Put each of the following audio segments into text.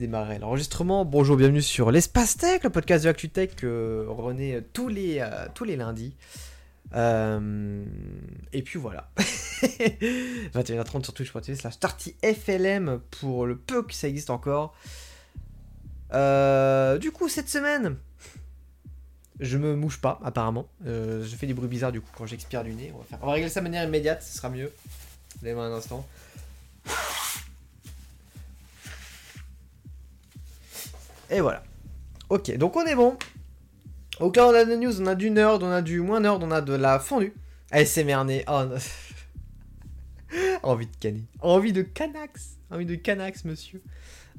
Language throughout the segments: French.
démarrer l'enregistrement. Bonjour, bienvenue sur l'Espace Tech, le podcast de ActuTech que renaît euh, tous les, euh, tous les lundis. Euh, et puis voilà. 21h30 sur Twitch.tv slash FLM pour le peu que ça existe encore. du coup, cette semaine, je me mouche pas, apparemment. je fais des bruits bizarres du coup quand j'expire du nez. On va, faire... On va régler ça de manière immédiate, ce sera mieux. Donnez-moi un instant. Et voilà. Ok, donc on est bon. Donc là, on a des news, on a du nerd, on a du moins nerd, on a de la fondue. ASMR né. Oh non. Envie de canner. Envie de canax. Envie de canax, monsieur.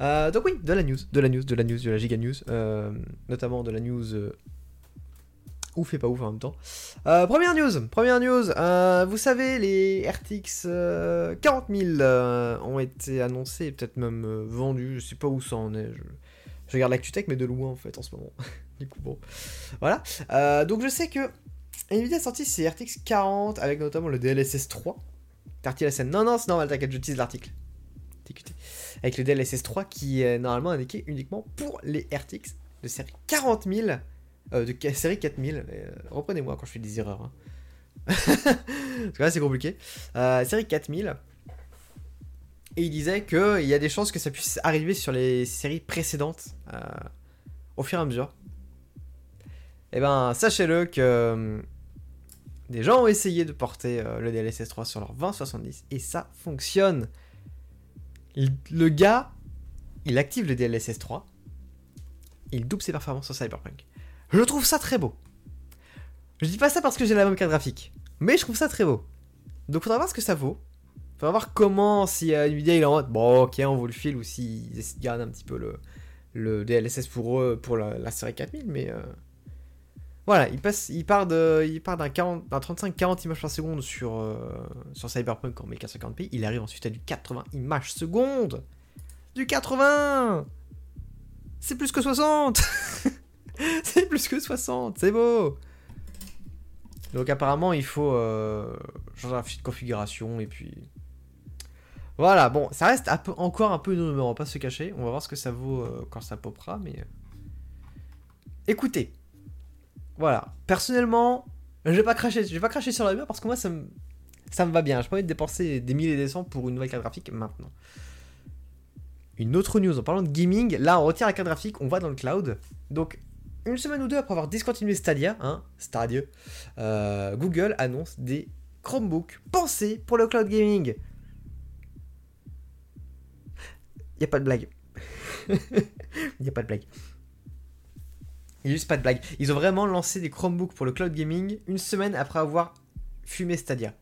Euh, donc oui, de la news, de la news, de la news, de la giga news. Euh, notamment de la news euh, ouf et pas ouf en même temps. première news, première news. vous savez, les RTX 40 000 ont été annoncés, peut-être même vendus. Je sais pas où ça en est. Je... Je regarde l'ActuTech, mais de loin en fait en ce moment. du coup, bon. Voilà. Euh, donc je sais que Nvidia a sorti ses RTX 40 avec notamment le DLSS 3. la scène. Non, non, c'est normal, t'inquiète, j'utilise l'article. Avec le DLSS 3 qui est normalement indiqué uniquement pour les RTX de série 40 000, euh, de série 4000. Euh, reprenez-moi quand je fais des erreurs. Hein. Parce que là, c'est compliqué. série 4000. Et il disait qu'il y a des chances que ça puisse arriver sur les séries précédentes euh, au fur et à mesure. Et eh ben, sachez-le que euh, des gens ont essayé de porter euh, le DLSS 3 sur leur 2070 et ça fonctionne. le gars, il active le DLSS 3, il double ses performances sur Cyberpunk. Je trouve ça très beau. Je dis pas ça parce que j'ai la même carte graphique, mais je trouve ça très beau. Donc faudra voir ce que ça vaut. Faudra voir comment, si euh, Nvidia il est en mode bon, ok, on vous le file, ou s'ils de garder un petit peu le, le DLSS pour eux, pour la, série 4000, mais. Euh, voilà, il, passe, il part d'un 35-40 images par seconde sur, euh, sur Cyberpunk en 1450p, il arrive ensuite à du 80 images secondes. Du 80 C'est plus que 60 C'est plus que 60, c'est beau! Donc apparemment il faut changer un fichier de configuration et puis voilà, bon, ça reste encore un peu rumeur, on va pas se cacher. On va voir ce que ça vaut euh, quand ça popera, mais. Euh. Écoutez. Voilà. Personnellement, je vais pas cracher, je vais pas cracher sur la rumeur parce que moi ça me. Va bien. Je envie de dépenser des milliers et des cents pour une nouvelle carte graphique maintenant. Une autre news en parlant de gaming, là on retire la carte graphique, on va dans le cloud. Donc une semaine ou deux après avoir discontinué Stadia, hein, Stadia, euh, Google annonce des Chromebooks pensés pour le cloud gaming. Il a pas de blague. Il n'y a pas de blague. Il n'y a juste pas de blague. Ils ont vraiment lancé des Chromebooks pour le cloud gaming une semaine après avoir fumé Stadia.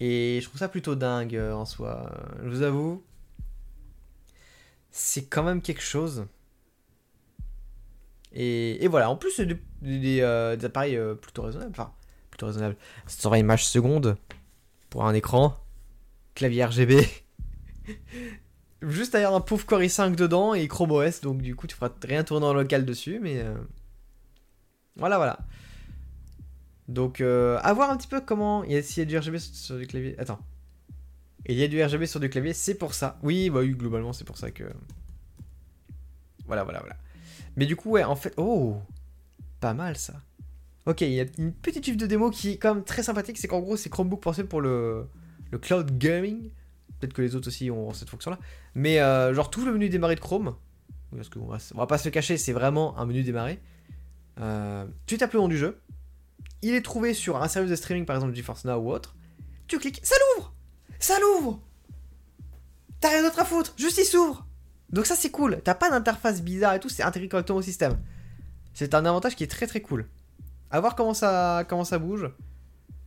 Et je trouve ça plutôt dingue euh, en soi. Je vous avoue. C'est quand même quelque chose. Et, voilà, en plus, c'est des, euh, appareils euh, plutôt raisonnables. Enfin, plutôt raisonnables. 120 images secondes pour un écran. Clavier RGB. juste avoir un pauvre Core i5 dedans et Chrome OS, donc du coup tu feras rien tourner en local dessus, mais euh, voilà, voilà. Donc, euh, à voir un petit peu comment. Y a, s'il y a du RGB sur, du clavier. Attends. Il y a du RGB sur du clavier, c'est pour ça. Oui, bah oui, globalement, c'est pour ça que. Voilà, voilà, voilà. Mais du coup, ouais, en fait. Oh Pas mal ça. Ok, il y a une petite chute de démo qui est quand même très sympathique. C'est qu'en gros, c'est Chromebook pensé pour le, le cloud gaming. Peut-être que les autres aussi ont cette fonction-là. Mais euh, genre tout le menu démarrer de Chrome, parce qu'on va, on va pas se cacher, c'est vraiment un menu démarrer. Euh, tu tapes le nom du jeu. Il est trouvé sur un service de streaming, par exemple GeForce Now ou autre. Tu cliques, ça l'ouvre Ça l'ouvre T'as rien d'autre à foutre, juste il s'ouvre Donc ça c'est cool, t'as pas d'interface bizarre et tout, c'est intégré correctement au système. C'est un avantage qui est très très cool. À voir comment ça, comment ça bouge.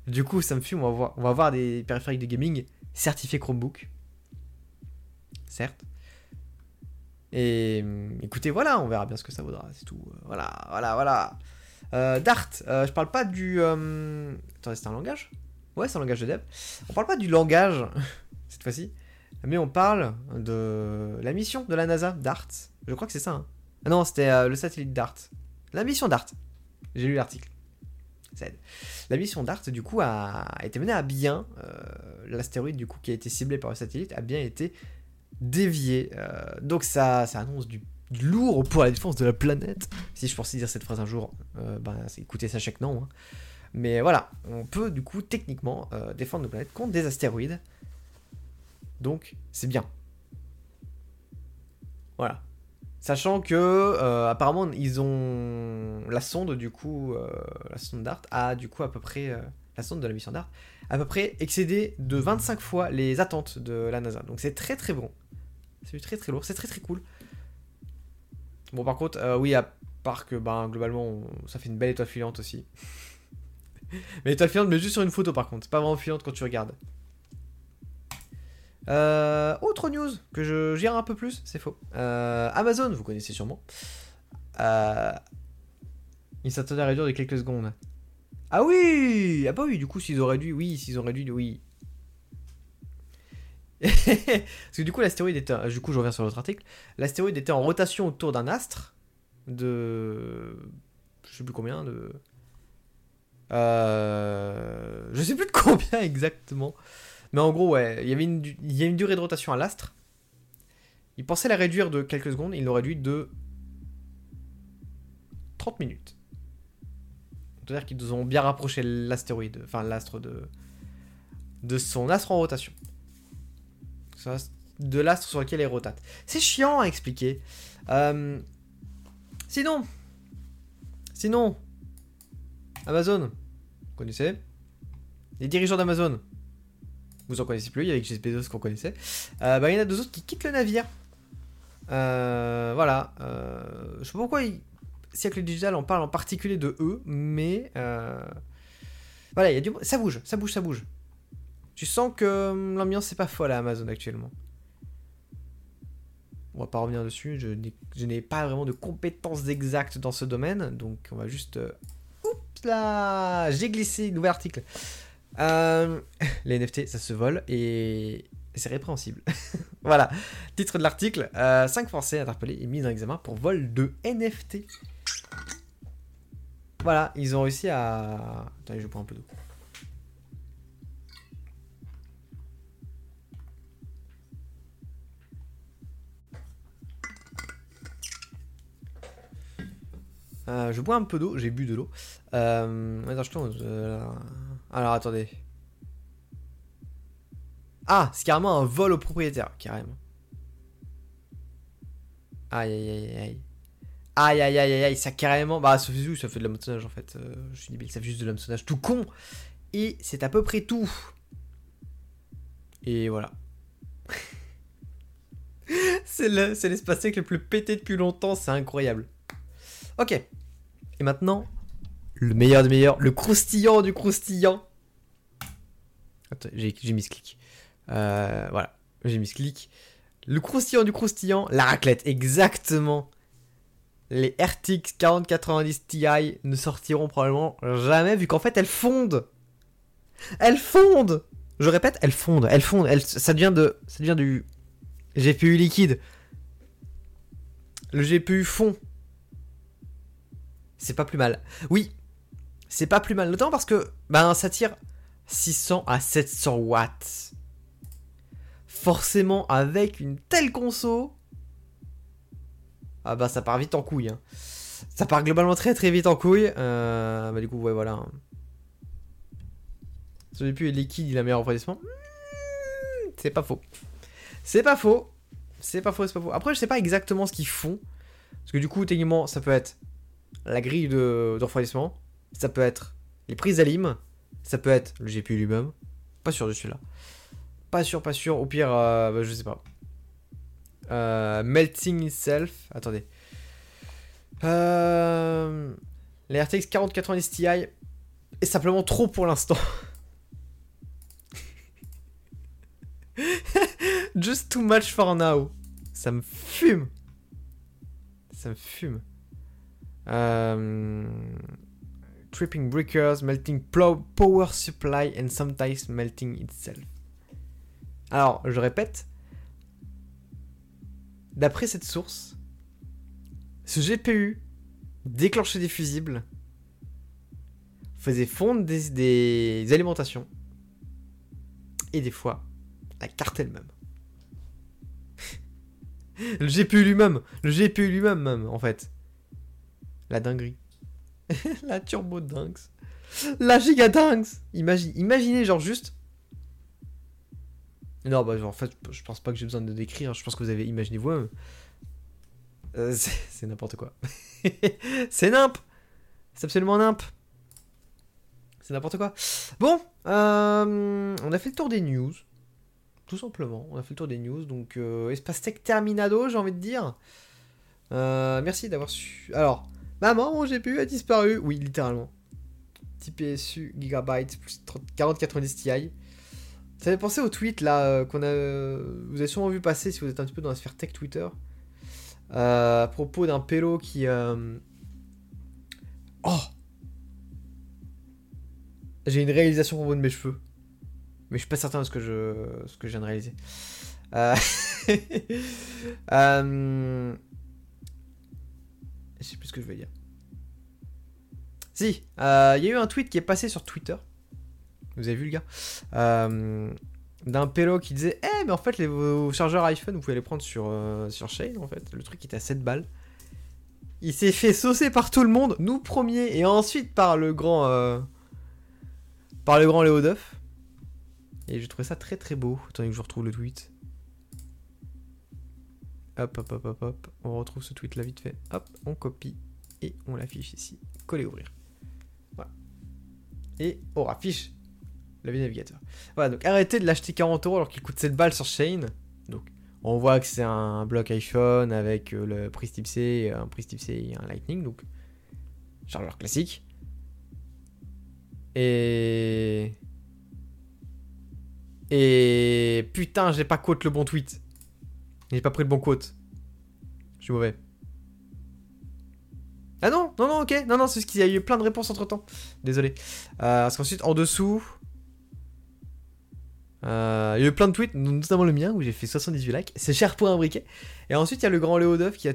Du coup, ça me fume, on va voir, on va voir des périphériques de gaming certifié Chromebook. Certes. Et hum, écoutez, voilà, on verra bien ce que ça vaudra, c'est tout. Euh, voilà, voilà, voilà. Euh, Dart, euh, je parle pas du. Attendez, c'est un langage? Ouais, c'est un langage de dev. On parle pas du langage, cette fois-ci, mais on parle de la mission de la NASA, Dart. Je crois que c'est ça. Hein. Ah non, c'était le satellite Dart. La mission Dart. J'ai lu l'article. La mission DART, du coup, a, été menée à bien. Euh, l'astéroïde, du coup, qui a été ciblé par le satellite, a bien été dévié. Euh, donc ça, annonce du, lourd pour la défense de la planète. Si je pensais dire cette phrase un jour, euh, ben, écoutez ça chaque nom. Hein. Mais voilà, on peut du coup techniquement euh, défendre nos planètes contre des astéroïdes. Donc c'est bien. Voilà. Sachant que apparemment ils ont la sonde du coup, la sonde DART a du coup à peu près la sonde de la mission DART à peu près excédé de 25 fois les attentes de la NASA. Donc c'est très très bon. C'est très très lourd, c'est très très cool. Bon par contre, euh, oui, à part que ben, globalement, ça fait une belle étoile filante aussi. mais l'étoile filante, mais juste sur une photo par contre, c'est pas vraiment filante quand tu regardes. Euh, autre news que je gère un peu plus, c'est faux. Euh, Amazon, vous connaissez sûrement. il s'attendait à réduire de quelques secondes. Ah oui Ah bah oui, du coup, s'ils ont réduit, oui, s'ils ont réduit, oui. Parce que du coup, l'astéroïde était. Du coup, je reviens sur l'autre article. L'astéroïde était en rotation autour d'un astre de. Je sais plus combien, de. Euh... Je sais plus de combien exactement. Mais en gros, ouais, il y avait une, il y a une durée de rotation à l'astre. Il pensait la réduire de quelques secondes, il l'a réduit de 30 minutes. C'est-à-dire qu'ils ont bien rapproché l'astéroïde, enfin l'astre de, de son astre en rotation. De l'astre sur lequel il rotate. C'est chiant à expliquer. Euh, sinon, sinon, Amazon, vous connaissez? Les dirigeants d'Amazon, vous en connaissez plus, il y avait Jeff Bezos qu'on connaissait. Euh, bah, il y en a deux autres qui quittent le navire. Euh, voilà. je sais pas pourquoi ils Siècle Digital en parle en particulier de eux, mais euh, voilà, il y a du ça bouge, ça bouge, ça bouge. Tu sens que hum, l'ambiance c'est pas folle à Amazon actuellement. On va pas revenir dessus, je n'ai pas vraiment de compétences exactes dans ce domaine, donc on va juste. Euh, oups là J'ai glissé, nouvel article. Euh, les NFT, ça se vole et c'est répréhensible. voilà, titre de l'article 5 Français interpellés et mis en examen pour vol de NFT. Voilà, ils ont réussi à. Attendez, je prends un peu d'eau. Euh, je bois un peu d'eau, j'ai bu de l'eau. Euh, attends, je euh, Alors attendez. Ah, c'est carrément un vol au propriétaire, carrément. Aïe aïe aïe aïe. Aïe aïe aïe aïe ça carrément. Bah, ça fait, ça fait de l'hameçonnage en fait. Euh, je suis débile, ça fait juste de l'hameçonnage tout con. Et c'est à peu près tout. Et voilà. c'est l'espace le, le plus pété depuis longtemps, c'est incroyable. Ok. Et maintenant, le meilleur des meilleurs, le croustillant du croustillant. Attends, j'ai mis ce clic. Euh, voilà, j'ai mis ce clic. Le croustillant du croustillant, la raclette, exactement les RTX 4090 Ti ne sortiront probablement jamais vu qu'en fait elles fondent. Elles fondent. Je répète, elles fondent, elles fondent, elles, ça devient de ça devient du GPU liquide. Le GPU fond. C'est pas plus mal. Oui, c'est pas plus mal, notamment parce que ben ça tire 600 à 700 watts. Forcément avec une telle conso, ah bah ça part vite en couille. Hein. Ça part globalement très très vite en couille. Euh, bah du coup, ouais, voilà. Ce plus liquide, il a meilleur refroidissement. Hmm, c'est pas faux. C'est pas faux. C'est pas faux, c'est pas faux. Après, je sais pas exactement ce qu'ils font. Parce que du coup, techniquement, ça peut être la grille de, refroidissement. Ça peut être les prises d'alim. Ça peut être le GPU lui-même. Pas sûr de celui-là. Pas sûr, pas sûr. Au pire, euh, bah, je sais pas. Euh, melting itself. Attendez. Euh, les RTX 4090 Ti est simplement trop pour l'instant. Just too much for now. Ça me fume. Ça me fume. Euh, tripping breakers, melting power supply and sometimes melting itself. Alors, je répète, D'après cette source, ce GPU déclenchait des fusibles, faisait fondre des, alimentations, et des fois, la carte elle-même. le GPU lui-même. Le GPU lui-même, même, en fait. La dinguerie. la turbo dingue. La giga dingue. Imagine, imaginez, genre, juste. Non, bah, en fait, je pense pas que j'ai besoin de décrire. Je pense que vous avez imaginé vous-même. Euh, c'est n'importe quoi. c'est nimp. C'est absolument nimp. C'est n'importe quoi. Bon, euh, on a fait le tour des news. Tout simplement, on a fait le tour des news. Donc, euh, Espace Tech Terminado, j'ai envie de dire. Merci d'avoir su. Alors, maman, mon GPU a disparu. Oui, littéralement. Petit PSU Gigabyte plus 4090 Ti. Ça fait penser au tweet là qu'on a. Vous avez sûrement vu passer si vous êtes un petit peu dans la sphère tech Twitter. à propos d'un pélo qui. Oh j'ai une réalisation au niveau de mes cheveux. Mais je suis pas certain de ce que je, ce que je viens de réaliser. Euh... euh... Je sais plus ce que je veux dire. Si, euh, il y a eu un tweet qui est passé sur Twitter. Vous avez vu le gars euh, D'un pélo qui disait Eh, mais en fait, les, vos chargeurs iPhone, vous pouvez les prendre sur, sur Shane, en fait. Le truc était à 7 balles. Il s'est fait saucer par tout le monde, nous premiers, et ensuite par le grand par le grand Léo Duff. Et j'ai trouvé ça très très beau. Attendez que je retrouve le tweet. Hop, hop, hop, hop, hop. On retrouve ce tweet là vite fait. Hop, on copie et on l'affiche ici. Coller, ouvrir. Voilà. Et on affiche le navigateur. Voilà, donc arrêtez de l'acheter 40 euros alors qu'il coûte 7 balles sur Shane. Donc on voit que c'est un bloc iPhone avec euh, le prise type C, un prise type C et un Lightning. Donc chargeur classique. Et. Et. Putain, j'ai pas quote le bon tweet. J'ai pas pris le bon quote. Je suis mauvais. Ah non, non, non, ok. Non, non, c'est ce qu'il y a eu plein de réponses entre temps. Désolé. Euh, parce qu'ensuite, en dessous. Euh, il y a eu plein de tweets, notamment le mien où j'ai fait 78 likes. C'est cher pour un briquet. Et ensuite, il y a le grand Léo Duff qui a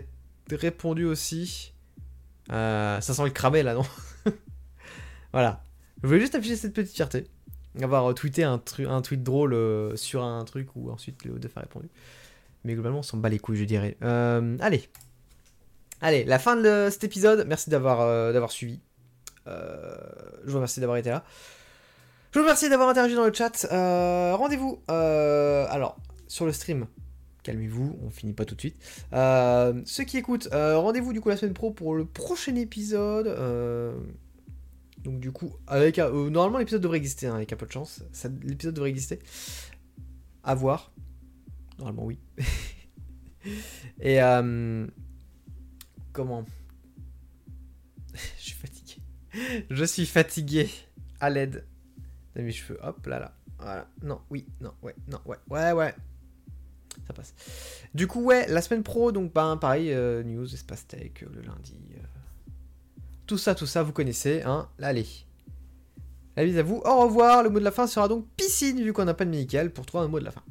répondu aussi. Euh, ça sent le cramer là, non? Voilà. Je voulais juste afficher cette petite fierté. Avoir tweeté un, un tweet drôle sur un truc où ensuite Léo Duff a répondu. Mais globalement, on s'en bat les couilles, je dirais. Euh, allez. Allez, la fin de cet épisode. Merci d'avoir euh, suivi. je vous remercie d'avoir été là. Je vous remercie d'avoir interagi dans le chat. Rendez-vous. alors, sur le stream. Calmez-vous, on finit pas tout de suite. ceux qui écoutent, rendez-vous du coup la semaine pro pour le prochain épisode. Donc du coup, avec euh, normalement l'épisode devrait exister hein, avec un peu de chance. L'épisode devrait exister. À voir. Normalement oui. Et euh, comment? Je suis fatigué. Je suis fatigué. À l'aide de mes cheveux. Hop là là. Non, oui, non, ouais, non, ouais, ouais, ouais. Ça passe. Du coup, ouais, la semaine pro, donc ben, pareil, euh, news, espace tech, le lundi. Tout ça, tout ça, vous connaissez, hein Allez. La bise à vous. Au revoir. Le mot de la fin sera donc piscine, vu qu'on n'a pas de Michael, pour trouver un mot de la fin.